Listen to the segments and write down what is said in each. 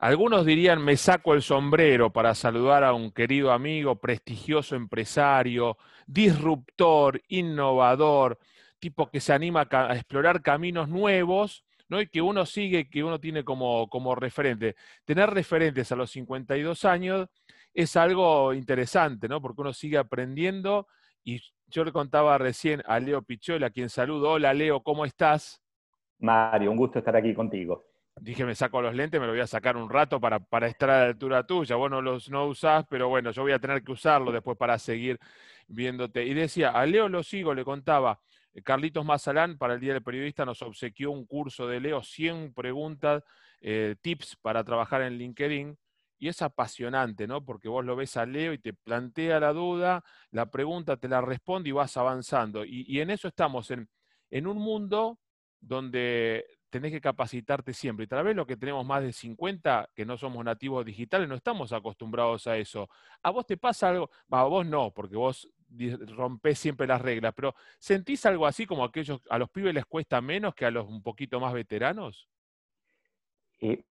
Algunos dirían, me saco el sombrero para saludar a un querido amigo, prestigioso empresario, disruptor, innovador, tipo que se anima a explorar caminos nuevos, ¿no? Y que uno sigue, que uno tiene como, como referente. Tener referentes a los 52 años es algo interesante, ¿no? Porque uno sigue aprendiendo y yo le contaba recién a Leo Pichola, a quien saludo. Hola Leo, ¿cómo estás? Mario, un gusto estar aquí contigo. Dije, me saco los lentes, me lo voy a sacar un rato para, para estar a la altura tuya. Vos no los no usás, pero bueno, yo voy a tener que usarlo después para seguir viéndote. Y decía, a Leo lo sigo, le contaba, eh, Carlitos Mazalán, para el Día del Periodista, nos obsequió un curso de Leo, 100 preguntas, eh, tips para trabajar en LinkedIn. Y es apasionante, ¿no? Porque vos lo ves a Leo y te plantea la duda, la pregunta te la responde y vas avanzando. Y, en eso estamos, en, en un mundo donde tenés que capacitarte siempre. Y tal vez lo que tenemos más de 50, que no somos nativos digitales, no estamos acostumbrados a eso. ¿A vos te pasa algo? a vos no, porque vos rompés siempre las reglas, pero ¿sentís algo así como aquellos, a los pibes les cuesta menos que a los un poquito más veteranos? Eh,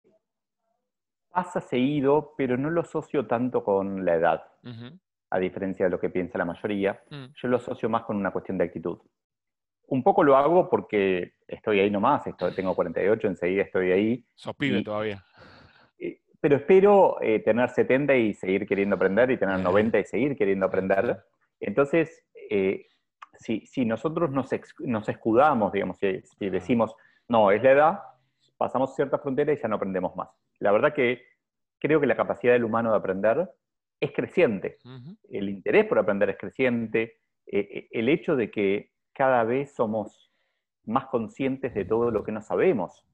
pasa seguido, pero no lo asocio tanto con la edad, a diferencia de lo que piensa la mayoría. Mm. Yo lo asocio más con una cuestión de actitud un poco lo hago porque estoy ahí nomás, estoy, tengo 48, enseguida estoy ahí. Sos pibe todavía. pero espero eh, tener 70 y seguir queriendo aprender, y tener 90 y seguir queriendo aprender. Entonces, eh, si, nosotros nos, nos escudamos, digamos, si, decimos, no, es la edad, pasamos cierta frontera y ya no aprendemos más. La verdad que creo que la capacidad del humano de aprender es creciente. El interés por aprender es creciente. Eh, el hecho de que cada vez somos más conscientes de todo lo que no sabemos.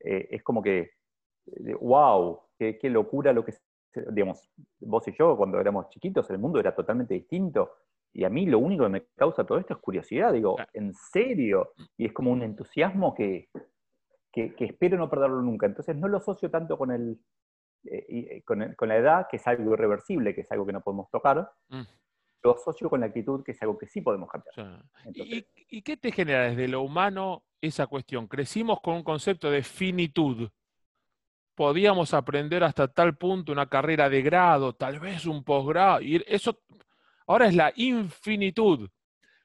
Eh, es como que, wow, qué, locura lo que, digamos, vos y yo cuando éramos chiquitos, el mundo era totalmente distinto. Y a mí lo único que me causa todo esto es curiosidad, digo, ¿en serio? Y es como un entusiasmo que, que, espero no perderlo nunca. Entonces no lo asocio tanto con, el, eh, eh, con, la edad, que es algo irreversible, que es algo que no podemos tocar, mm lo asocio con la actitud, que es algo que sí podemos cambiar. ¿Y, qué te genera desde lo humano esa cuestión? Crecimos con un concepto de finitud. Podíamos aprender hasta tal punto una carrera de grado, tal vez un posgrado, y eso ahora es la infinitud,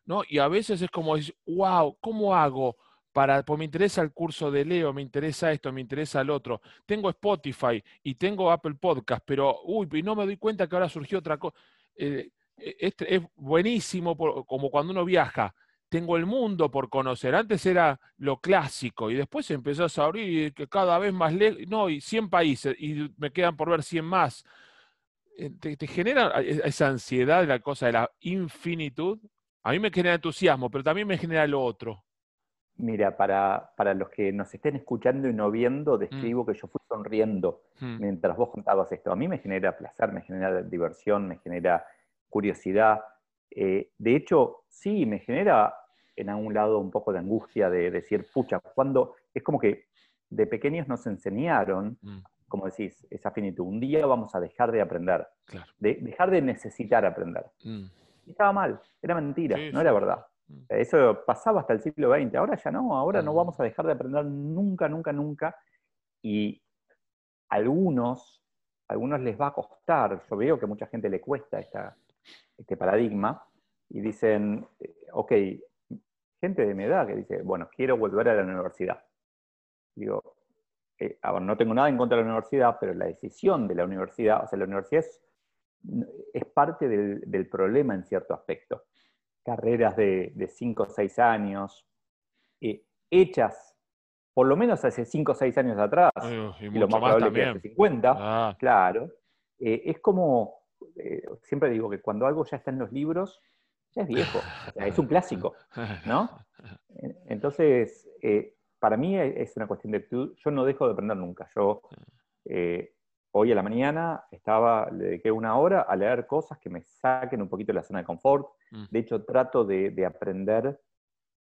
¿no? Y a veces es como, wow, ¿cómo hago? Para, pues me interesa el curso de Leo, me interesa esto, me interesa el otro. Tengo Spotify y tengo Apple Podcast, pero, uy, y no me doy cuenta que ahora surgió otra cosa. Eh, e, este es buenísimo como cuando uno viaja. Tengo el mundo por conocer. Antes era lo clásico y después empezó a abrir que cada vez más lejos. No, y 100 países y me quedan por ver 100 más. Eh, ¿Te, genera e, esa ansiedad de la cosa de la infinitud? A mí me genera entusiasmo, pero también me genera lo otro. Mira, para, para los que nos estén escuchando y no viendo, mm. describo que yo fui sonriendo mm. mientras vos contabas esto. A mí me genera placer, me genera diversión, me genera curiosidad. Eh, de hecho, sí, me genera en algún lado un poco de angustia de decir, pucha, cuando es como que de pequeños nos enseñaron, mm. como decís, esa finitud, un día vamos a dejar de aprender, de, dejar de necesitar aprender. Mm. Y estaba mal, era mentira, no era verdad. Mm. Eso pasaba hasta el siglo XX, ahora ya no, ahora no vamos a dejar de aprender nunca, nunca, nunca. Y algunos, algunos les va a costar, yo veo que a mucha gente le cuesta esta, este paradigma y dicen, eh, ok, gente de mi edad que dice, bueno, quiero volver a la universidad. Digo, eh, no tengo nada en contra de la universidad, pero la decisión de la universidad, o sea, la universidad es, parte del, problema en cierto aspecto. Carreras de 5 o 6 años, eh, hechas por lo menos hace 5 o 6 años atrás, y, lo más, probable que hace 50, ah. claro, es como eh, siempre digo que cuando algo ya está en los libros, ya es viejo, es un clásico, ¿no? Entonces, eh, para mí es una cuestión de yo no dejo de aprender nunca. Yo eh, hoy a la mañana estaba, le dediqué una hora a leer cosas que me saquen un poquito de la zona de confort. Mm. De hecho, trato de, aprender,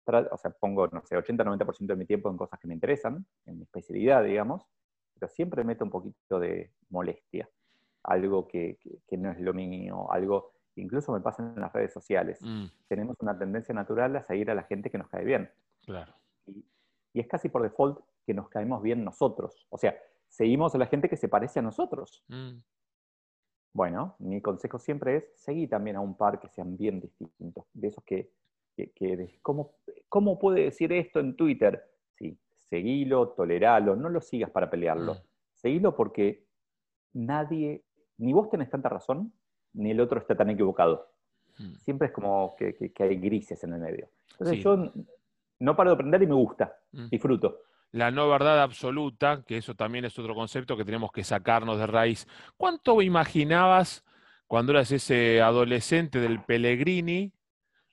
o sea, pongo, no sé, 80-90% de mi tiempo en cosas que me interesan, en mi especialidad, digamos, pero siempre meto un poquito de molestia algo que, no es lo mío, algo, incluso me pasa en las redes sociales. Mm. Tenemos una tendencia natural a seguir a la gente que nos cae bien. Claro. Y, es casi por default que nos caemos bien nosotros. O sea, seguimos a la gente que se parece a nosotros. Mm. Bueno, mi consejo siempre es seguir también a un par que sean bien distintos, de esos que, que, ¿cómo, ¿cómo, puede decir esto en Twitter? Sí, seguilo, toleralo, no lo sigas para pelearlo. Mm. Seguilo porque nadie, ni vos tenés tanta razón, ni el otro está tan equivocado. Mm. Siempre es como que, hay grises en el medio. Entonces yo no paro de aprender y me gusta, disfruto la no verdad absoluta, que eso también es otro concepto que tenemos que sacarnos de raíz. ¿Cuánto imaginabas cuando eras ese adolescente del Pellegrini?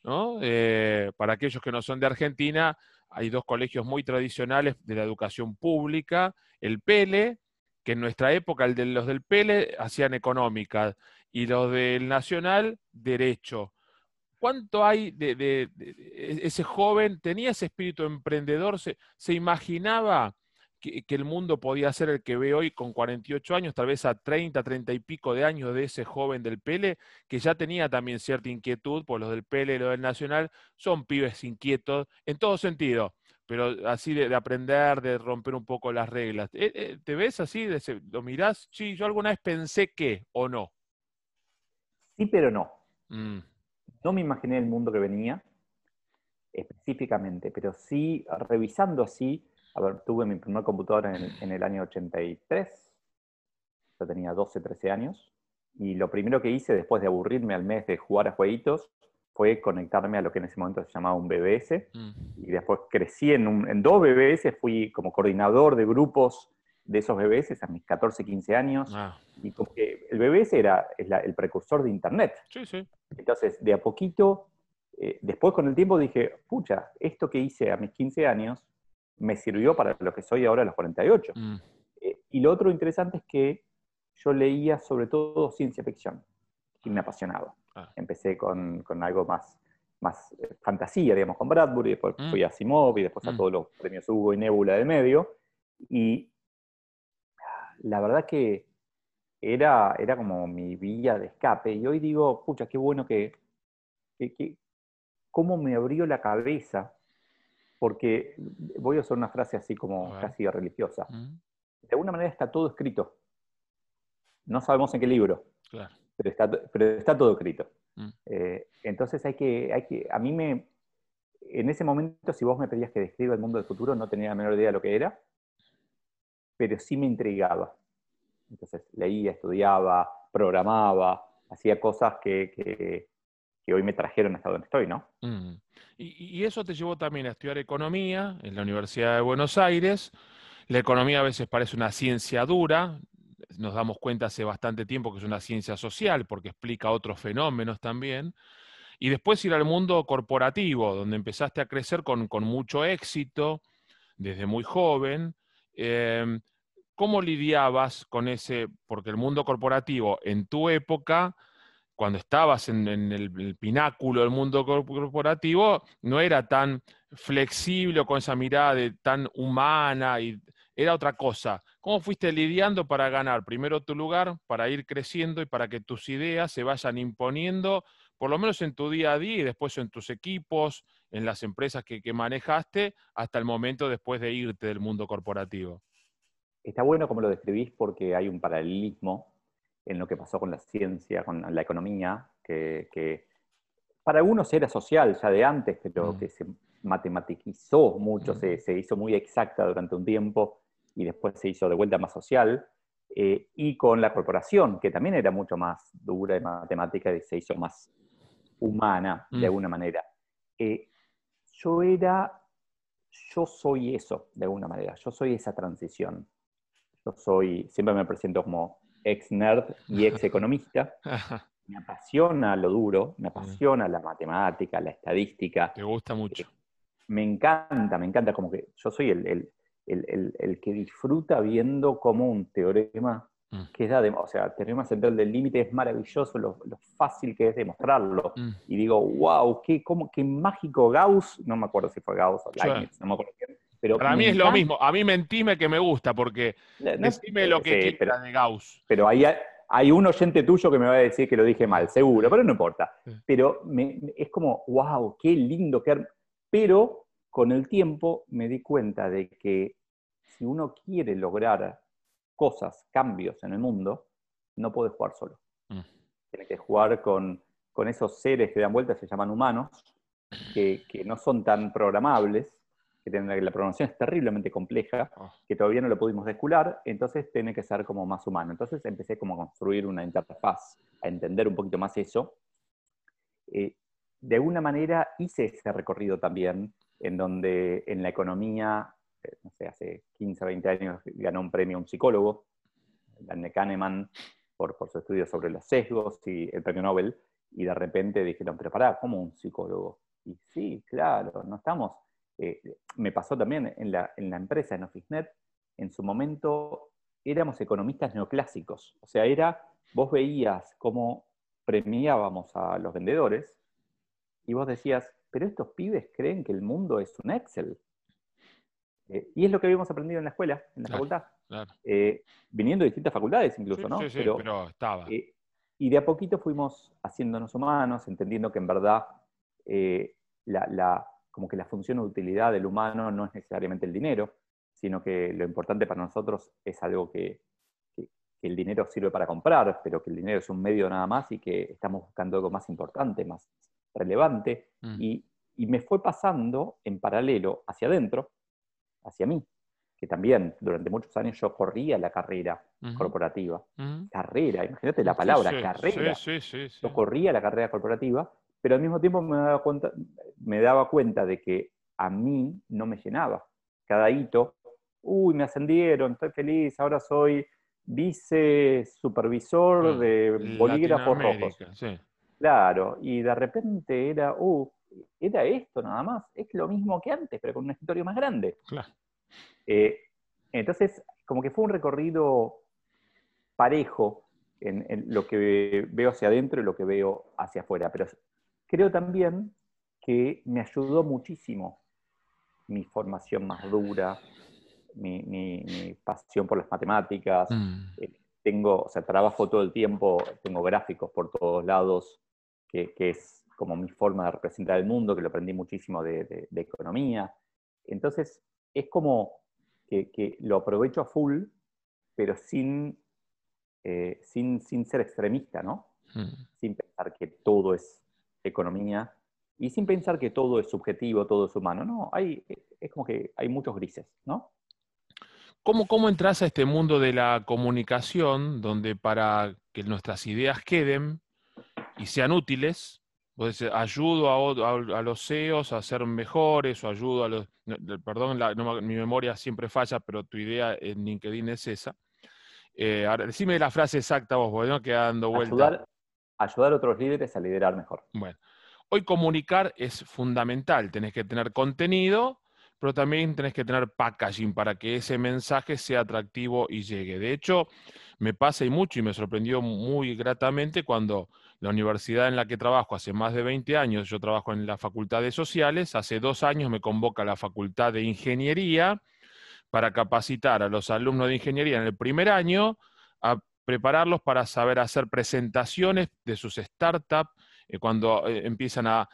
¿no? Eh, para aquellos que no son de Argentina, hay dos colegios muy tradicionales de la educación pública, el Pele, que en nuestra época el de los del Pele hacían económica, y los del Nacional, derecho. ¿Cuánto hay de, ese joven? ¿Tenía ese espíritu emprendedor? ¿Se, imaginaba que, el mundo podía ser el que ve hoy con 48 años, tal vez a 30, 30 y pico de años de ese joven del Pele, que ya tenía también cierta inquietud, por los del Pele y los del Nacional, son pibes inquietos en todo sentido, pero así de, aprender, de romper un poco las reglas. ¿Eh, eh, ¿Te ves así? ¿Lo mirás? Sí, yo alguna vez pensé que o no. Sí, pero no. Mm. No me imaginé el mundo que venía específicamente, pero sí, revisando así, a ver, tuve mi primer computadora en, el año 83, yo tenía 12, 13 años, y lo primero que hice después de aburrirme al mes de jugar a jueguitos fue conectarme a lo que en ese momento se llamaba un BBS, mm. y después crecí en, en dos BBS, fui como coordinador de grupos de esos BBS a mis 14, 15 años. Ah. Y como que el BBS era el precursor de Internet. Sí, sí. Entonces, de a poquito, eh, después con el tiempo dije, pucha, esto que hice a mis 15 años me sirvió para lo que soy ahora a los 48. Mm. Eh, y lo otro interesante es que yo leía sobre todo ciencia ficción y me apasionaba. Ah. Empecé con, con, algo más, más eh, fantasía, digamos, con Bradbury, después mm. fui a Simov y después a mm. todos los premios Hugo y Nebula de medio. Y la verdad que era, era como mi vía de escape. Y hoy digo, pucha, qué bueno que, cómo me abrió la cabeza, porque voy a usar una frase así como casi religiosa. De alguna manera está todo escrito. No sabemos en qué libro, pero, está, pero está todo escrito. Mm. Eh, entonces hay que, hay que, a mí me, en ese momento, si vos me pedías que describa el mundo del futuro, no tenía la menor idea de lo que era pero sí me intrigaba. Entonces leía, estudiaba, programaba, hacía cosas que, hoy me trajeron hasta donde estoy, ¿no? Mm. Y, eso te llevó también a estudiar economía en la Universidad de Buenos Aires. La economía a veces parece una ciencia dura, nos damos cuenta hace bastante tiempo que es una ciencia social porque explica otros fenómenos también. Y después ir al mundo corporativo, donde empezaste a crecer con, con mucho éxito desde muy joven Em, ¿Cómo lidiabas con ese? Porque el mundo corporativo en tu época, cuando estabas en, el, pináculo del mundo corporativo, no era tan flexible con esa mirada tan humana y era otra cosa. ¿Cómo fuiste lidiando para ganar primero tu lugar, para ir creciendo y para que tus ideas se vayan imponiendo, por lo menos en tu día a día y después en tus equipos, en las empresas que, manejaste hasta el momento después de irte del mundo corporativo. Está bueno como lo describís porque hay un paralelismo en lo que pasó con la ciencia, con la economía, que, para algunos era social ya de antes, pero mm. que se matematicizó mucho, mm. se, hizo muy exacta durante un tiempo y después se hizo de vuelta más social. Eh, y con la corporación, que también era mucho más dura de matemática y se hizo más humana de mm. alguna manera. Eh, yo era, yo soy eso, de alguna manera, yo soy esa transición. Yo soy, siempre me presento como ex nerd y ex economista. me apasiona lo duro, me apasiona la matemática, la estadística. Te gusta mucho. Eh, me encanta, me encanta, como que yo soy el, el que disfruta viendo cómo un teorema Mm. que es o sea, el teorema central del límite es maravilloso, lo, fácil que es demostrarlo. Mm. Y digo, wow, qué, cómo, qué mágico Gauss, no me acuerdo si fue Gauss o Leibniz, no me acuerdo Pero Para mí es lo mismo, a mí mentime que me gusta, porque no, lo que sí, pero, de Gauss. Pero hay, hay un oyente tuyo que me va a decir que lo dije mal, seguro, pero no importa. Pero es como, wow, qué lindo, qué pero con el tiempo me di cuenta de que si uno quiere lograr cosas, cambios en el mundo, no puede jugar solo. Mm. Tiene que jugar con, esos seres que dan vueltas, se llaman humanos, que, no son tan programables, que tienen, la programación es terriblemente compleja, ah. que todavía no lo pudimos descular, entonces tiene que ser como más humano. Entonces empecé como a construir una interfaz, a entender un poquito más eso. Eh, de alguna manera hice ese recorrido también, en donde en la economía, eh, no sé, hace 15, 20 años ganó un premio un psicólogo, Daniel Kahneman, por, por su estudio sobre los sesgos y el premio Nobel, y de repente dijeron, pero pará, ¿cómo un psicólogo? Y sí, claro, no estamos... Eh, me pasó también en la, en la empresa, en OfficeNet, en su momento éramos economistas neoclásicos, o sea, era, vos veías cómo premiábamos a los vendedores y vos decías, pero estos pibes creen que el mundo es un Excel. Eh, y es lo que habíamos aprendido en la escuela, en la facultad. Eh, viniendo de distintas facultades incluso, ¿no? Sí, sí, pero, estaba. Eh, y de a poquito fuimos haciéndonos humanos, entendiendo que en verdad la, como que la función o utilidad del humano no es necesariamente el dinero, sino que lo importante para nosotros es algo que, que, el dinero sirve para comprar, pero que el dinero es un medio nada más y que estamos buscando algo más importante, más, relevante, mm. y, me fue pasando en paralelo hacia adentro, hacia mí, que también durante muchos años yo corría la carrera corporativa. Carrera, imagínate la palabra, carrera. yo corría la carrera corporativa, pero al mismo tiempo me daba, cuenta, me daba cuenta de que a mí no me llenaba. Cada hito, uy, me ascendieron, estoy feliz, ahora soy vice supervisor mm. de bolígrafos rojos. Claro, y de repente era, uh, era esto nada más, es lo mismo que antes, pero con un escritorio más grande. Claro. Eh, entonces, como que fue un recorrido parejo en, lo que veo hacia adentro y lo que veo hacia afuera, pero creo también que me ayudó muchísimo mi formación más dura, mi, pasión por las matemáticas. Mm. Eh, tengo, o sea, trabajo todo el tiempo, tengo gráficos por todos lados, que, es como mi forma de representar el mundo, que lo aprendí muchísimo de, economía. Entonces, es como que, lo aprovecho a full, pero sin, eh, sin, sin, ser extremista, ¿no? Hmm. Sin pensar que todo es economía y sin pensar que todo es subjetivo, todo es humano. No, hay, es como que hay muchos grises, ¿no? ¿Cómo, ¿Cómo entras a este mundo de la comunicación, donde para que nuestras ideas queden, y sean útiles, pues ayudo a, los CEOs a ser mejores o ayudo a los... Perdón, mi memoria siempre falla, pero tu idea en LinkedIn es esa. Eh, ahora, decime la frase exacta vos, porque no queda dando vuelta. Ayudar, ayudar a otros líderes a liderar mejor. Bueno, hoy comunicar es fundamental. Tenés que tener contenido, pero también tenés que tener packaging para que ese mensaje sea atractivo y llegue. De hecho, me pasa y mucho y me sorprendió muy gratamente cuando la universidad en la que trabajo hace más de 20 años, yo trabajo en la Facultad de Sociales, hace dos años me convoca la Facultad de Ingeniería para capacitar a los alumnos de ingeniería en el primer año a prepararlos para saber hacer presentaciones de sus startups, eh, cuando eh, empiezan a,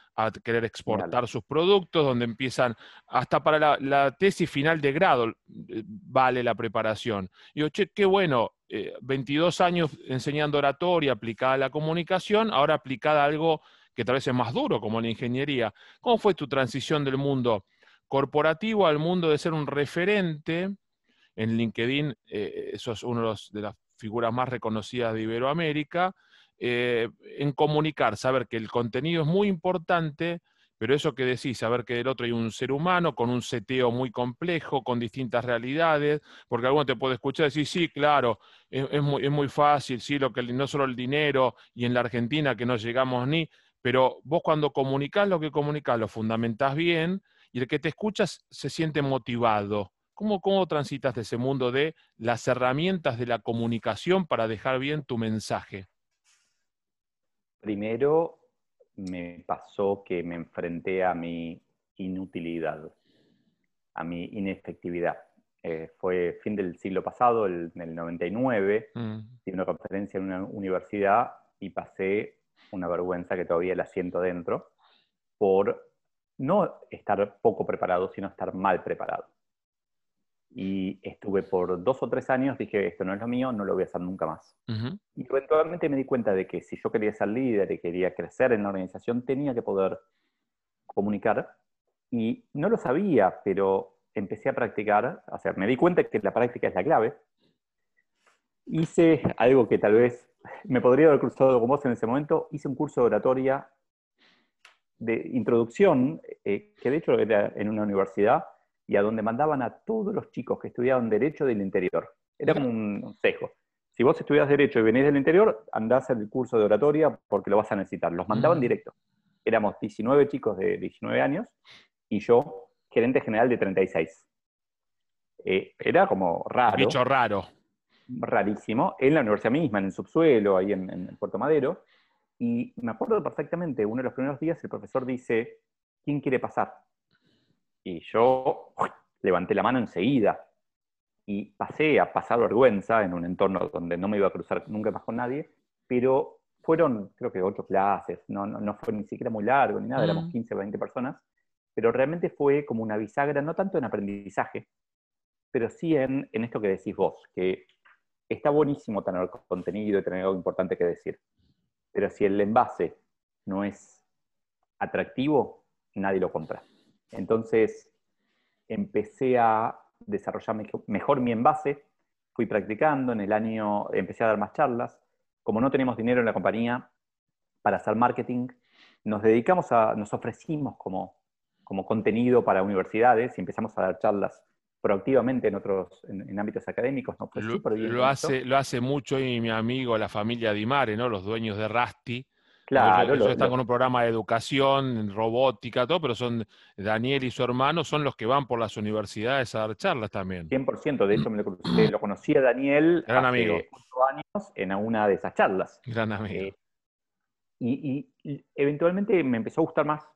querer exportar sus productos, donde empiezan, hasta para la, tesis final de grado eh, vale la preparación. Y yo, che, qué bueno, 22 años enseñando oratoria aplicada a la comunicación, ahora aplicada a algo que tal vez es más duro, como la ingeniería. ¿Cómo fue tu transición del mundo corporativo al mundo de ser un referente? En LinkedIn, eso es uno de las figuras más reconocidas de Iberoamérica, eh, en comunicar, saber que el contenido es muy importante, pero eso que decís, saber que del otro hay un ser humano con un seteo muy complejo, con distintas realidades, porque alguno te puede escuchar y decir, sí, claro, es, muy, fácil, sí, lo que no solo el dinero y en la Argentina que no llegamos ni, pero vos cuando comunicás lo que comunicás lo fundamentás bien y el que te escuchas se siente motivado. ¿Cómo, ¿Cómo transitas de ese mundo de las herramientas de la comunicación para dejar bien tu mensaje? Primero me pasó que me enfrenté a mi inutilidad, a mi inefectividad. Eh, fue fin del siglo pasado, en el 99, mm. di una conferencia en una universidad y pasé una vergüenza que todavía la siento dentro por no estar poco preparado, sino estar mal preparado. Y estuve por dos o tres años, dije, esto no es lo mío, no lo voy a hacer nunca más. Y eventualmente me di cuenta de que si yo quería ser líder y quería crecer en la organización, tenía que poder comunicar. Y no lo sabía, pero empecé a practicar, o sea, me di cuenta que la práctica es la clave. Hice algo que tal vez me podría haber cruzado con vos en ese momento, hice un curso de oratoria de introducción, eh, que de hecho era en una universidad, y a donde mandaban a todos los chicos que estudiaban Derecho del interior. Era como un consejo. Si vos estudias Derecho y venís del interior, andás al curso de oratoria porque lo vas a necesitar. Los mandaban mm. directo. Éramos 19 chicos de 19 años y yo, gerente general de 36. Eh, era como raro. Bicho raro. Rarísimo. En la universidad misma, en el subsuelo, ahí en, en Puerto Madero. Y me acuerdo perfectamente, uno de los primeros días el profesor dice, ¿quién quiere pasar? Y yo levanté la mano enseguida y pasé a pasar vergüenza en un entorno donde no me iba a cruzar nunca más con nadie, pero fueron creo que ocho clases, no, no, fue ni siquiera muy largo ni nada, éramos 15 o 20 personas, pero realmente fue como una bisagra, no tanto en aprendizaje, pero sí en, en esto que decís vos, que está buenísimo tener contenido y tener algo importante que decir, pero si el envase no es atractivo, nadie lo compra. Entonces empecé a desarrollar mejor mi envase, fui practicando, en el año empecé a dar más charlas. Como no tenemos dinero en la compañía para hacer marketing, nos dedicamos a, nos ofrecimos como, como contenido para universidades y empezamos a dar charlas proactivamente en otros en, ámbitos académicos. lo, hace, lo hace mucho y mi amigo, la familia Dimare, ¿no? los dueños de Rasti, Claro. Ellos, están con un programa de educación, robótica, todo, pero son Daniel y su hermano son los que van por las universidades a dar charlas también. 100%, de hecho me lo, lo conocí a Daniel Gran hace amigo. años en una de esas charlas. Gran amigo. Eh, y, eventualmente me empezó a gustar más.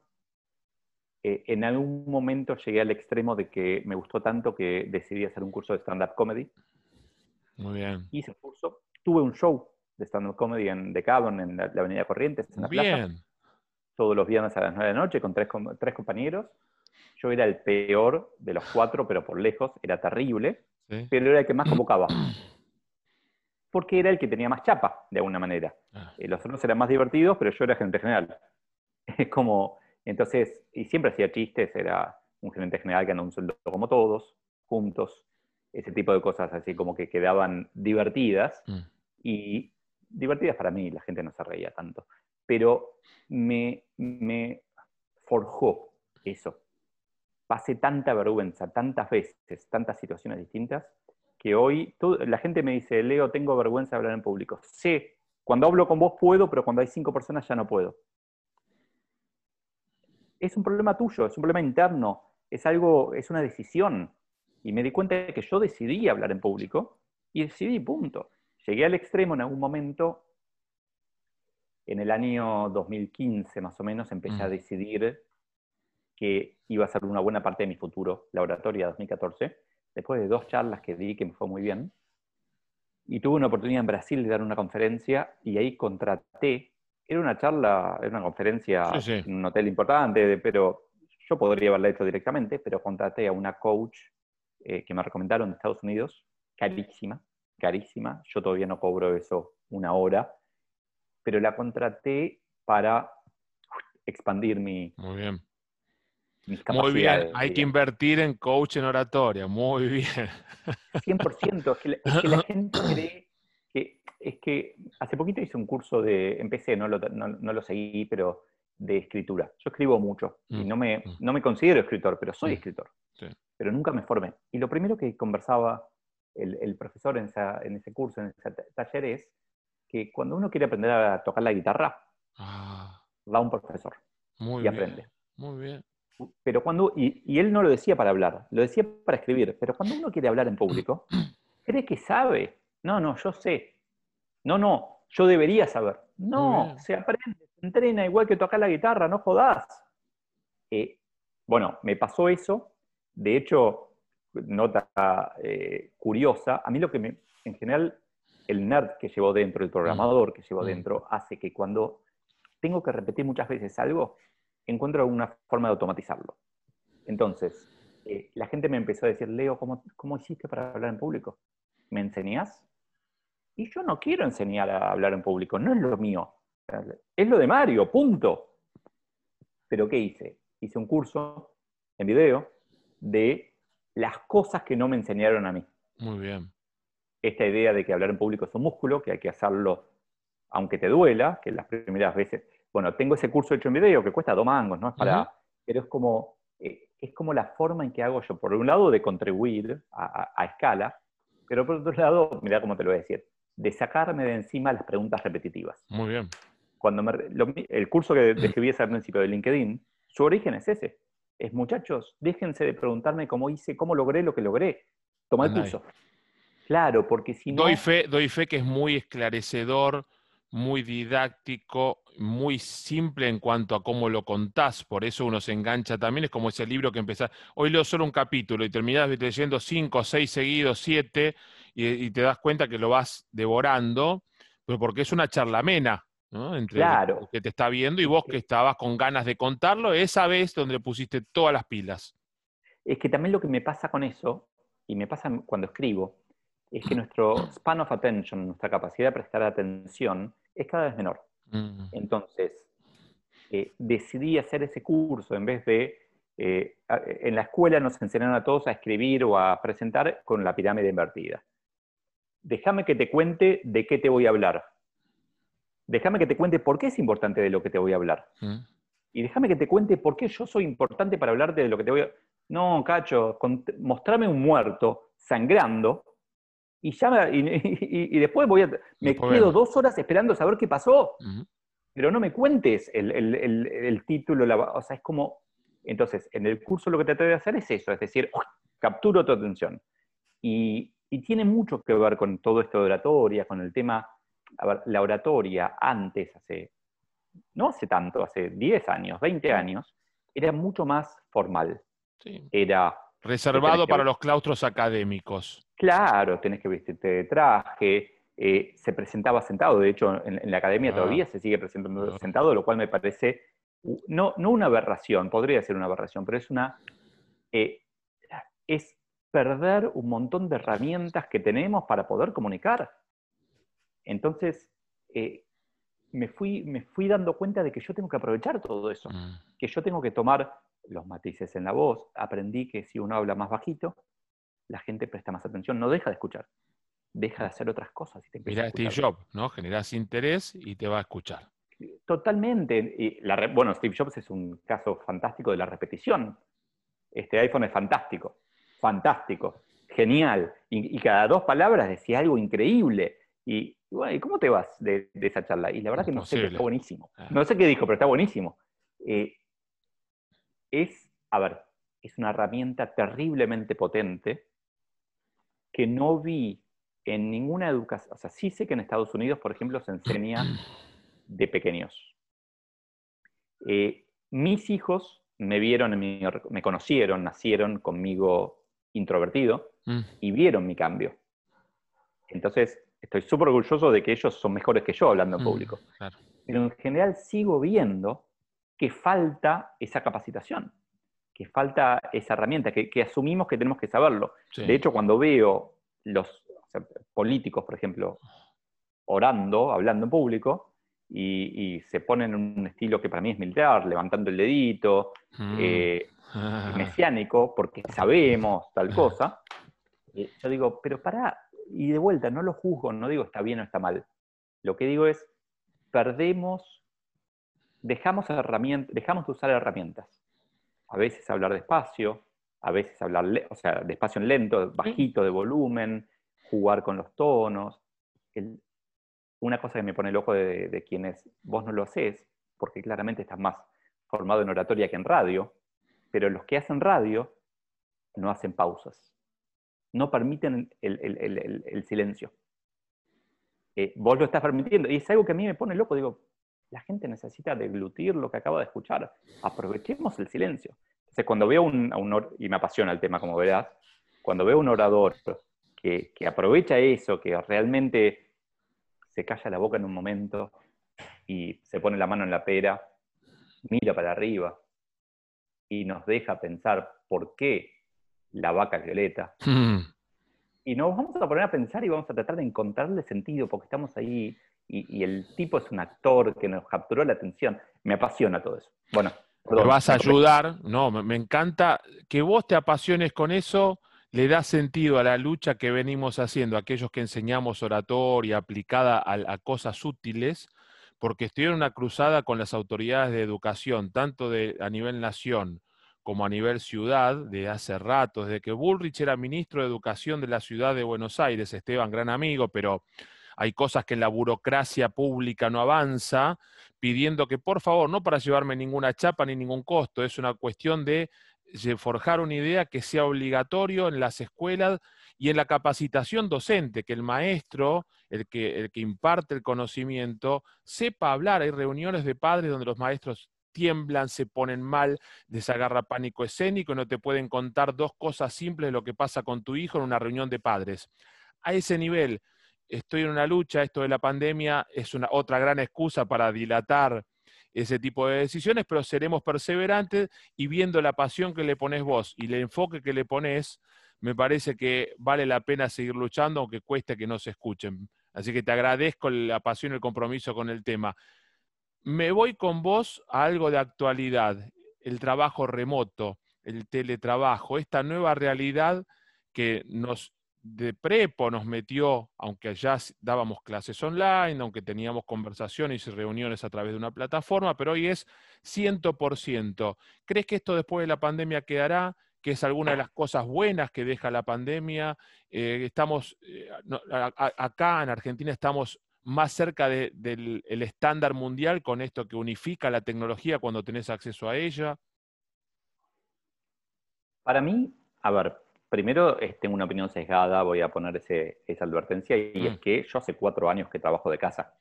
Eh, en algún momento llegué al extremo de que me gustó tanto que decidí hacer un curso de stand-up comedy. Muy bien. Hice el curso, tuve un show de stand-up comedy en The Cavern, en la, Avenida Corrientes, en la Bien. Todos los viernes a las 9 de la noche con tres, tres compañeros. Yo era el peor de los cuatro, pero por lejos, era terrible, pero era el que más convocaba. Porque era el que tenía más chapa, de alguna manera. Ah. Eh, los otros eran más divertidos, pero yo era gerente general. Es como, entonces, y siempre hacía chistes, era un gerente general que andaba un sueldo como todos, juntos, ese tipo de cosas así como que quedaban divertidas. Mm. Y divertidas para mí, la gente no se reía tanto, pero me, me forjó eso. Pasé tanta vergüenza, tantas veces, tantas situaciones distintas, que hoy la gente me dice, Leo, tengo vergüenza de hablar en público. Sé, cuando hablo con vos puedo, pero cuando hay cinco personas ya no puedo. Es un problema tuyo, es un problema interno, es algo, es una decisión. Y me di cuenta de que yo decidí hablar en público y decidí, punto. Llegué al extremo en algún momento, en el año 2015 más o menos, empecé a mm. decidir que iba a ser una buena parte de mi futuro, la oratoria 2014, después de dos charlas que di que me fue muy bien. Y tuve una oportunidad en Brasil de dar una conferencia y ahí contraté, era una charla, era una conferencia en un hotel importante, pero yo podría haberla hecho directamente, pero contraté a una coach eh, que me recomendaron de Estados Unidos, carísima, carísima, yo todavía no cobro eso una hora, pero la contraté para expandir mi... Muy bien. Muy bien, hay que invertir en coach en oratoria, muy bien. 100%, es que, la, es que la gente cree que, es que hace poquito hice un curso de, empecé, no lo, no, lo seguí, pero de escritura. Yo escribo mucho y mm, no me, mm. no me considero escritor, pero soy escritor. Pero nunca me formé. Y lo primero que conversaba el, profesor en, ese curso, en ese taller, es que cuando uno quiere aprender a tocar la guitarra, ah. va un profesor y aprende. Muy bien. Pero cuando, y, y, él no lo decía para hablar, lo decía para escribir, pero cuando uno quiere hablar en público, cree que sabe. No, no, yo sé. No, no, yo debería saber. No, se aprende, se entrena igual que tocar la guitarra, no jodás. Eh, bueno, me pasó eso. De hecho, nota eh, curiosa, a mí lo que me, en general, el nerd que llevo dentro, el programador que llevo mm. dentro, hace que cuando tengo que repetir muchas veces algo, encuentro una forma de automatizarlo. Entonces, eh, la gente me empezó a decir, Leo, ¿cómo, ¿cómo hiciste para hablar en público? ¿Me enseñás? Y yo no quiero enseñar a hablar en público, no es lo mío. Es lo de Mario, punto. Pero ¿qué hice? Hice un curso en video de las cosas que no me enseñaron a mí. Muy bien. Esta idea de que hablar en público es un músculo, que hay que hacerlo aunque te duela, que las primeras veces, bueno, tengo ese curso hecho en video que cuesta dos mangos, ¿no? Es para, pero es como, eh, es como la forma en que hago yo, por un lado, de contribuir a, escala, pero por otro lado, mira cómo te lo voy a decir, de sacarme de encima las preguntas repetitivas. Muy bien. Cuando el curso que describí al principio de LinkedIn, su origen es ese. Es, muchachos, déjense de preguntarme cómo hice, cómo logré lo que logré. Toma el curso. Claro, porque si no... Doy fe, doy fe que es muy esclarecedor, muy didáctico, muy simple en cuanto a cómo lo contás, por eso uno se engancha también, es como ese libro que empezás, hoy leo solo un capítulo y terminás leyendo cinco, seis seguidos, siete, y, te das cuenta que lo vas devorando, pero porque es una charlamena, ¿no? Entre el que te está viendo y vos que estabas con ganas de contarlo, esa vez donde pusiste todas las pilas. Es que también lo que me pasa con eso, y me pasa cuando escribo, es que nuestro span of attention, nuestra capacidad de prestar atención, es cada vez menor. Mm. Entonces, eh, decidí hacer ese curso en vez de... Eh, en la escuela nos enseñaron a todos a escribir o a presentar con la pirámide invertida. Déjame que te cuente de qué te voy a hablar. Déjame que te cuente por qué es importante de lo que te voy a hablar. Mm. Y déjame que te cuente por qué yo soy importante para hablarte de lo que te voy a... No, cacho, mostrame un muerto sangrando y, ya y, después voy a, me quedo dos horas esperando saber qué pasó, pero no me cuentes el, título, o sea, es como, entonces, en el curso lo que te de hacer es eso, es decir, capturo tu atención. Y, tiene mucho que ver con todo esto de oratoria, con el tema, a ver, la oratoria antes, hace, no hace tanto, hace 10 años, 20 años, era mucho más formal. Era Reservado para los claustros académicos. Claro, tenés que vestirte de traje. Eh, se presentaba sentado, de hecho en, la academia ah. todavía se sigue presentando ah. sentado, lo cual me parece, no, no una aberración, podría ser una aberración, pero es una, eh, es perder un montón de herramientas que tenemos para poder comunicar. Entonces, eh, me, fui, me fui dando cuenta de que yo tengo que aprovechar todo eso, mm. que yo tengo que tomar los matices en la voz, aprendí que si uno habla más bajito, la gente presta más atención, no deja de escuchar, deja de hacer otras cosas. Y Mira Steve Jobs, ¿no? Generas interés y te va a escuchar. Totalmente. Y la, bueno, Steve Jobs es un caso fantástico de la repetición. Este iPhone es fantástico, fantástico, genial. Y, cada dos palabras decía algo increíble. Y, bueno, ¿cómo te vas de, esa charla? Y la verdad que no sé, está buenísimo. Ah. No sé qué dijo, pero está buenísimo. Eh, es, a ver, es una herramienta terriblemente potente que no vi en ninguna educación, o sea, sí sé que en Estados Unidos, por ejemplo, se enseña de pequeños. Eh, mis hijos me vieron, me conocieron, nacieron conmigo introvertido mm. y vieron mi cambio. Entonces, estoy súper orgulloso de que ellos son mejores que yo hablando en mm, público. Pero en general sigo viendo que falta esa capacitación, que falta esa herramienta, que, asumimos que tenemos que saberlo. De hecho, cuando veo los políticos, por ejemplo, orando, hablando en público, y, se ponen en un estilo que para mí es militar, levantando el dedito, mm. eh, mesiánico, porque sabemos tal cosa, eh, yo digo, pero para, y de vuelta, no lo juzgo, no digo está bien o está mal. Lo que digo es, perdemos dejamos, dejamos de usar herramientas. A veces hablar despacio, a veces hablar, o sea, despacio en lento, bajito de volumen, jugar con los tonos. una cosa que me pone loco de, quienes vos no lo haces, porque claramente estás más formado en oratoria que en radio, pero los que hacen radio no hacen pausas, no permiten el, silencio. Eh, vos lo estás permitiendo, y es algo que a mí me pone loco, digo, la gente necesita deglutir lo que acaba de escuchar. Aprovechemos el silencio. Entonces, cuando veo un, y me apasiona el tema, como verás, cuando veo un orador que, aprovecha eso, que realmente se calla la boca en un momento y se pone la mano en la pera, mira para arriba y nos deja pensar por qué la vaca violeta. Hmm. Y nos vamos a poner a pensar y vamos a tratar de encontrarle sentido, porque estamos ahí y, el tipo es un actor que nos capturó la atención. Me apasiona todo eso. Bueno. me vas a ayudar, no, me, encanta que vos te apasiones con eso, le da sentido a la lucha que venimos haciendo, aquellos que enseñamos oratoria aplicada a, cosas útiles, porque estoy en una cruzada con las autoridades de educación, tanto de, a nivel nación como a nivel ciudad, de hace rato, desde que Bullrich era ministro de Educación de la ciudad de Buenos Aires, Esteban, gran amigo, pero hay cosas que en la burocracia pública no avanza, pidiendo que por favor, no para llevarme ninguna chapa ni ningún costo, es una cuestión de forjar una idea que sea obligatorio en las escuelas y en la capacitación docente, que el maestro, el que, el que imparte el conocimiento, sepa hablar. Hay reuniones de padres donde los maestros tiemblan, se ponen mal, les agarra pánico escénico, no te pueden contar dos cosas simples de lo que pasa con tu hijo en una reunión de padres. A ese nivel, estoy en una lucha, esto de la pandemia es una otra gran excusa para dilatar ese tipo de decisiones, pero seremos perseverantes y viendo la pasión que le pones vos y el enfoque que le pones, me parece que vale la pena seguir luchando, aunque cueste que no se escuchen. Así que te agradezco la pasión y el compromiso con el tema. Me voy con vos a algo de actualidad, el trabajo remoto, el teletrabajo, esta nueva realidad que nos de prepo nos metió, aunque ya dábamos clases online, aunque teníamos conversaciones y reuniones a través de una plataforma, pero hoy es 100%. ¿Crees que esto después de la pandemia quedará? ¿Que es alguna de las cosas buenas que deja la pandemia? Eh, estamos, eh, acá en Argentina estamos más cerca del estándar mundial con esto que unifica la tecnología cuando tenés acceso a ella? Para mí, a ver, primero tengo una opinión sesgada, voy a poner esa advertencia, y es mm. que yo hace cuatro años que trabajo de casa.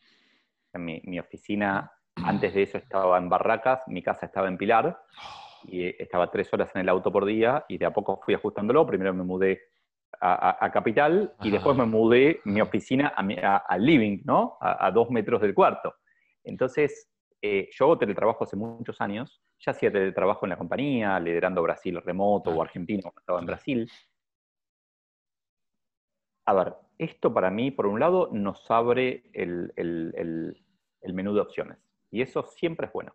En mi, oficina, antes de eso estaba en Barracas, mi casa estaba en Pilar, y estaba tres horas en el auto por día, y de a poco fui ajustándolo. Primero me mudé a, Capital y después me mudé mi oficina al living, ¿no? A, dos metros del cuarto. Entonces, eh, yo hago teletrabajo hace muchos años, ya hacía teletrabajo en la compañía, liderando Brasil remoto o Argentina cuando estaba en Brasil. A ver, esto para mí, por un lado, nos abre el, el menú de opciones. Y eso siempre es bueno.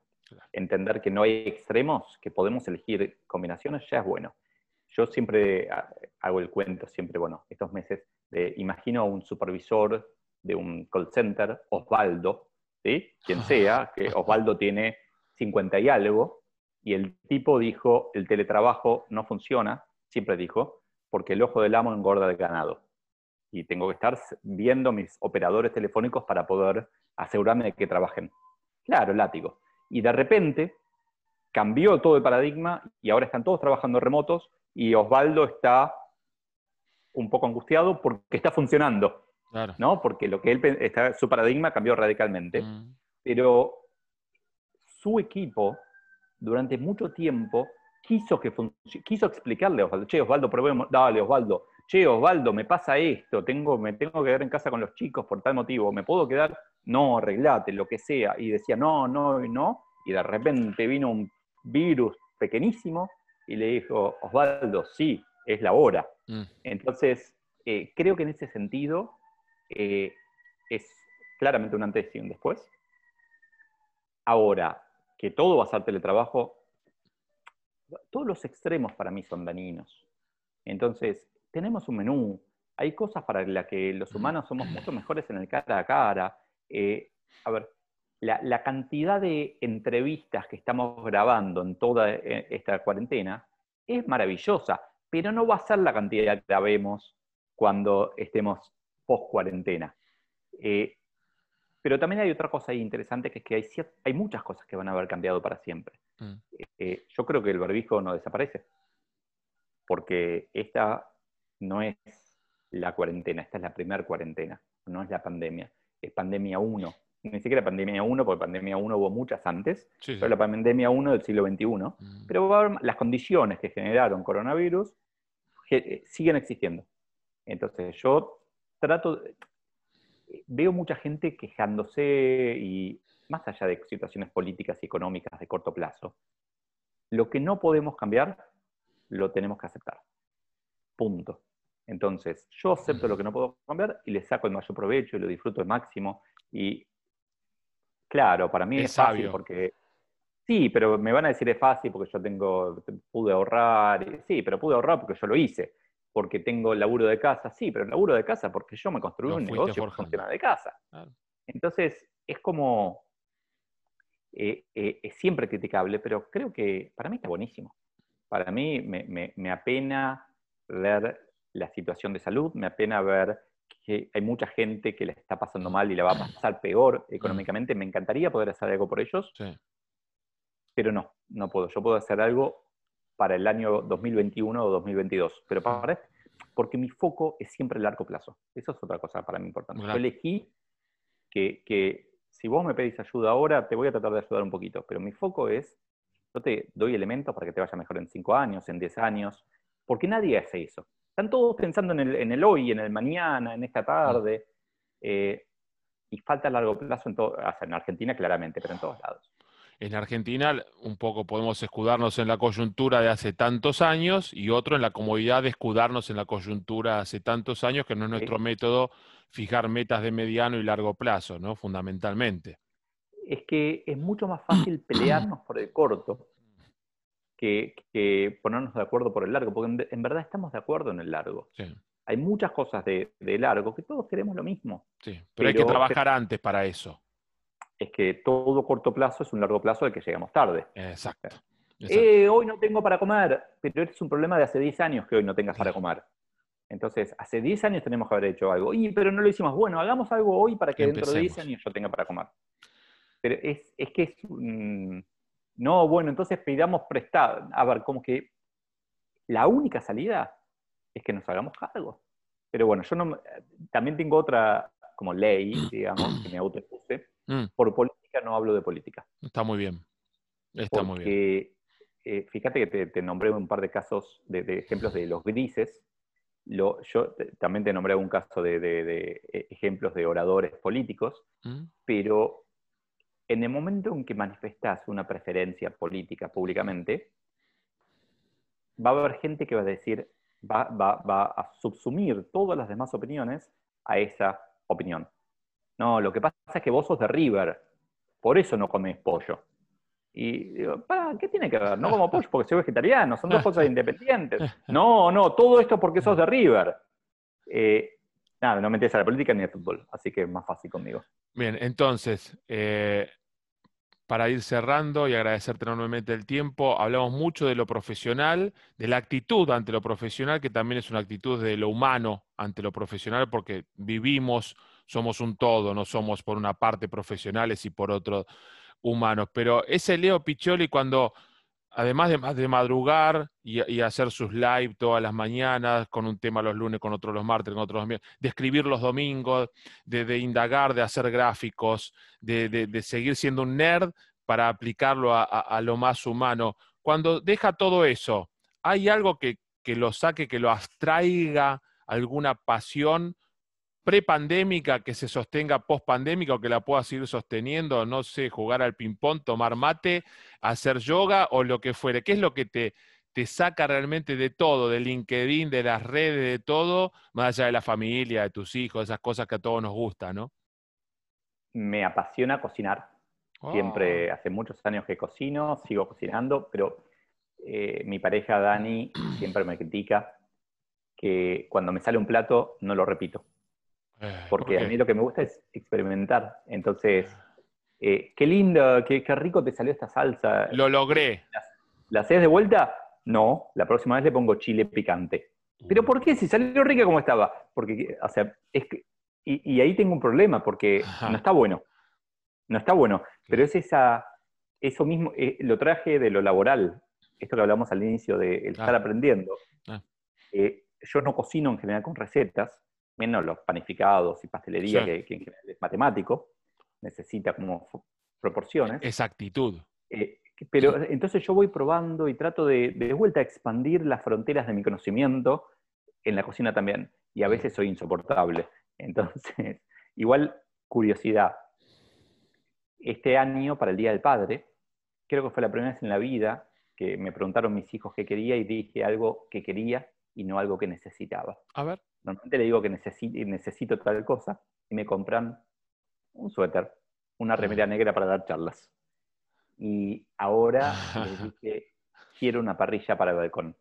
Entender que no hay extremos, que podemos elegir combinaciones, ya es bueno. Yo siempre ah, hago el cuento, siempre, bueno, estos meses, de, imagino a un supervisor de un call center, Osvaldo, ¿sí? Quien sea, que Osvaldo tiene 50 y algo, y el tipo dijo, el teletrabajo no funciona, siempre dijo, porque el ojo del amo engorda el ganado. Y tengo que estar viendo mis operadores telefónicos para poder asegurarme de que trabajen. Claro, látigo. Y de repente cambió todo el paradigma y ahora están todos trabajando remotos y Osvaldo está un poco angustiado porque está funcionando, ¿no? Porque lo que él está, su paradigma cambió radicalmente. Mm. Pero su equipo, durante mucho tiempo, quiso, que quiso explicarle a Osvaldo, che, Osvaldo, probemos, dale, Osvaldo, che, Osvaldo, me pasa esto, tengo, me tengo que quedar en casa con los chicos por tal motivo, ¿me puedo quedar? No, arreglate, lo que sea. Y decía, no, no, no. Y de repente vino un virus pequeñísimo y le dijo, Osvaldo, sí, es la hora. Mm. Entonces, eh, creo que en ese sentido eh, es claramente un antes y un después. Ahora, que todo va a ser teletrabajo, todos los extremos para mí son dañinos. Entonces, tenemos un menú, hay cosas para las que los humanos somos mucho mejores en el cara a cara. Eh, a ver, la, cantidad de entrevistas que estamos grabando en toda esta cuarentena es maravillosa, pero no va a ser la cantidad que grabemos cuando estemos post cuarentena. Eh, pero también hay otra cosa interesante, que es que hay, hay muchas cosas que van a haber cambiado para siempre. Mm. Eh, yo creo que el barbijo no desaparece, porque esta no es la cuarentena, esta es la primera cuarentena, no es la pandemia, es pandemia 1 ni siquiera pandemia 1, porque pandemia 1 hubo muchas antes, pero la pandemia 1 del siglo XXI. Mm. Pero las condiciones que generaron coronavirus eh, siguen existiendo. Entonces yo trato, veo mucha gente quejándose y más allá de situaciones políticas y económicas de corto plazo, lo que no podemos cambiar, lo tenemos que aceptar. Punto. Entonces, yo acepto lo que no puedo cambiar y le saco el mayor provecho y lo disfruto al máximo. Y claro, para mí es, fácil porque sí, pero me van a decir es fácil porque yo tengo, pude ahorrar. Sí, pero pude ahorrar porque yo lo hice. Porque tengo el laburo de casa. Sí, pero el laburo de casa porque yo me construí un negocio que funciona de casa. Entonces, es como, eh, eh, es siempre criticable, pero creo que para mí está buenísimo. Para mí me, me apena ver la situación de salud, me apena ver que hay mucha gente que le está pasando mal y le va a pasar peor mm. económicamente. Me encantaría poder hacer algo por ellos, pero no, no puedo. Yo puedo hacer algo para el año 2021 o 2022, pero para porque mi foco es siempre el largo plazo. Eso es otra cosa para mí importante. Yo elegí que, que si vos me pedís ayuda ahora, te voy a tratar de ayudar un poquito, pero mi foco es, yo te doy elementos para que te vaya mejor en 5 años, en 10 años, porque nadie hace eso. Están todos pensando en el, hoy, en el mañana, en esta tarde. Eh, y falta a largo plazo en, todo, en Argentina claramente, pero en todos lados. En Argentina un poco podemos escudarnos en la coyuntura de hace tantos años y otro en la comodidad de escudarnos en la coyuntura hace tantos años, que no es nuestro método fijar metas de mediano y largo plazo, ¿no? Fundamentalmente. Es que es mucho más fácil pelearnos por el corto que, ponernos de acuerdo por el largo, porque en, verdad estamos de acuerdo en el largo. Hay muchas cosas de, largo que todos queremos lo mismo. Sí, pero, hay que trabajar antes para eso. Es que todo corto plazo es un largo plazo al que llegamos tarde. Exacto. Eh, hoy no tengo para comer, pero es un problema de hace 10 años que hoy no tengas para comer. Entonces, hace 10 años tenemos que haber hecho algo. Y, pero no lo hicimos. Bueno, hagamos algo hoy para que dentro de 10 años yo tenga para comer. Pero es, es que es, no, bueno, entonces pidamos prestado. A ver, como que la única salida es que nos hagamos cargo. Pero bueno, yo no, también tengo otra como ley, digamos, que me autopuse. Mm. Por política no hablo de política. Está muy bien. Está muy bien. Eh, fíjate que te, nombré un par de casos, de, ejemplos de los grises. Lo, yo también te nombré un caso de, eh, ejemplos de oradores políticos, mm. pero en el momento en que manifestas una preferencia política públicamente, va a haber gente que va a decir, va, a subsumir todas las demás opiniones a esa opinión. No, lo que pasa es que vos sos de River, por eso no comes pollo. Y digo, ¿qué tiene que ver? No como pollo porque soy vegetariano, son dos cosas independientes. No, no, todo esto porque sos de River. Eh, nada, no me interesa la política ni el fútbol, así que es más fácil conmigo. Bien, entonces, eh, para ir cerrando y agradecerte enormemente el tiempo, hablamos mucho de lo profesional, de la actitud ante lo profesional, que también es una actitud de lo humano ante lo profesional, porque vivimos, somos un todo, no somos por una parte profesionales y por otro humanos. Pero ese Leo Picholi cuando además de, madrugar y, hacer sus live todas las mañanas, con un tema los lunes, con otro los martes, con otros los miércoles, de escribir los domingos, de, indagar, de hacer gráficos, de, seguir siendo un nerd para aplicarlo a, lo más humano. Cuando deja todo eso, ¿hay algo que, que lo saque, que lo abstraiga, alguna pasión prepandémica que se sostenga post-pandémica o que la pueda seguir sosteniendo, no sé, jugar al ping-pong, tomar mate, hacer yoga o lo que fuere? ¿Qué es lo que te, te saca realmente de todo, de LinkedIn, de las redes, de todo, más allá de la familia, de tus hijos, esas cosas que a todos nos gustan, ¿no? Me apasiona cocinar. Siempre, ah. hace muchos años que cocino, sigo cocinando, pero eh, mi pareja Dani siempre me critica que cuando me sale un plato no lo repito. Eh, porque a mí lo que me gusta es experimentar. Entonces, eh, qué lindo, qué, rico te salió esta salsa. Lo logré. ¿La, haces de vuelta? No, la próxima vez le pongo chile picante. ¿Pero por qué? Si salió rica como estaba. Porque, o sea, es que, y, ahí tengo un problema, porque no está bueno. No está bueno. Pero es esa, eso mismo, eh, lo traje de lo laboral. Esto que hablamos al inicio de estar aprendiendo. Ah. yo no cocino en general con recetas, menos los panificados y pastelería, que, en general es matemático, necesita como proporciones. Exactitud. Eh, pero entonces yo voy probando y trato de, de vuelta a expandir las fronteras de mi conocimiento en la cocina también. Y a veces soy insoportable. Entonces, igual curiosidad. Este año, para el Día del Padre, creo que fue la primera vez en la vida que me preguntaron mis hijos qué quería y dije algo que quería y no algo que necesitaba. A ver. Normalmente le digo que necesito, necesito tal cosa y me compran un suéter, una remera negra para dar charlas. Y ahora les dije, quiero una parrilla para el balcón.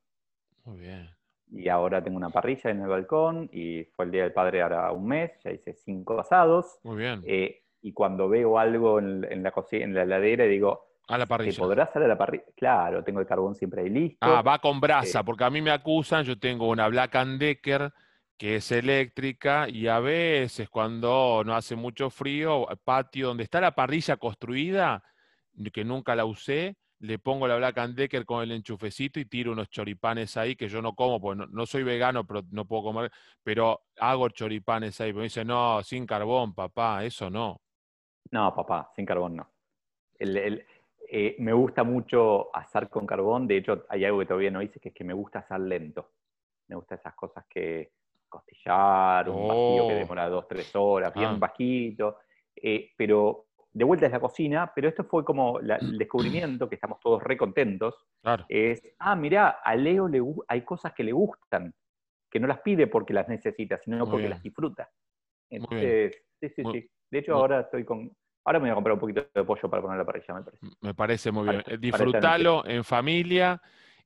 Muy bien. Y ahora tengo una parrilla en el balcón y fue el Día del Padre ahora un mes, ya hice cinco asados. Muy bien. Eh, y cuando veo algo en, la cocina, en la heladera, digo, a la parrilla. ¿Podrá hacer a la parrilla? Claro, tengo el carbón siempre ahí listo. Ah, va con brasa, porque a mí me acusan, yo tengo una Black Decker que es eléctrica y a veces cuando no hace mucho frío, patio donde está la parrilla construida, que nunca la usé, le pongo la Black Decker con el enchufecito y tiro unos choripanes ahí que yo no como, porque no, soy vegano, pero no puedo comer, pero hago choripanes ahí. me dice, no, sin carbón, papá, eso no. No, papá, sin carbón no. Eh, me gusta mucho asar con carbón, de hecho hay algo que todavía no hice, que es que me gusta asar lento. Me gusta esas cosas que costillar, un vacío que oh. demora dos, tres horas, bien ah. bajito. Eh, pero de vuelta es la cocina, pero esto fue como el descubrimiento, que estamos todos re contentos, es, ah, mirá, a Leo le, hay cosas que le gustan, que no las pide porque las necesita, sino porque las disfruta. Entonces, sí, sí, sí. De hecho, ahora estoy con... Ahora me voy a comprar un poquito de pollo para poner la parrilla, me parece. Me parece muy bien. Disfrútalo en familia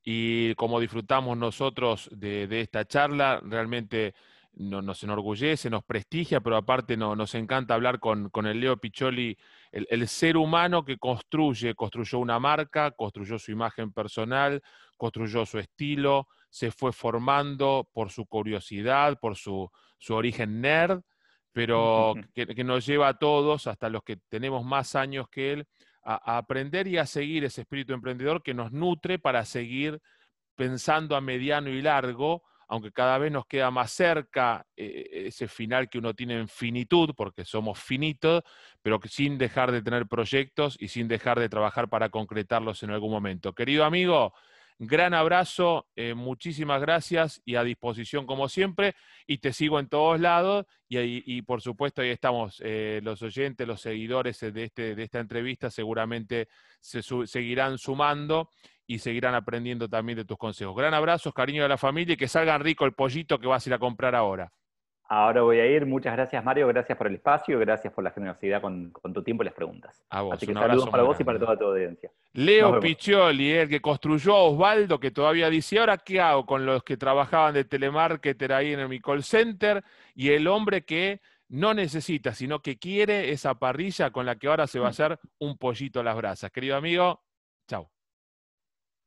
y como disfrutamos nosotros de, esta charla, realmente nos enorgullece, nos prestigia, pero aparte nos encanta hablar con, el Leo Picholi, el, ser humano que construye, construyó una marca, construyó su imagen personal, construyó su estilo, se fue formando por su curiosidad, por su, origen nerd, pero que, que, nos lleva a todos, hasta los que tenemos más años que él, a, aprender y a seguir ese espíritu emprendedor que nos nutre para seguir pensando a mediano y largo, aunque cada vez nos queda más cerca eh, ese final que uno tiene en finitud, porque somos finitos, pero sin dejar de tener proyectos y sin dejar de trabajar para concretarlos en algún momento. Querido amigo, Gran abrazo, eh, muchísimas gracias y a disposición como siempre. Y te sigo en todos lados. Y, por supuesto, ahí estamos eh, los oyentes, los seguidores de, este, de esta entrevista, seguramente se seguirán sumando y seguirán aprendiendo también de tus consejos. Gran abrazo, cariño de la familia y que salgan rico el pollito que vas a ir a comprar ahora. Ahora voy a ir. Muchas gracias, Mario. Gracias por el espacio. Gracias por la generosidad con, tu tiempo y las preguntas. A vos, Así que saludos para vos y para toda tu audiencia. Leo Piccioli, el que construyó a Osvaldo, que todavía dice, ¿ahora qué hago con los que trabajaban de telemarketer ahí en mi call center? Y el hombre que no necesita, sino que quiere esa parrilla con la que ahora se va a hacer un pollito a las brasas. Querido amigo, chao.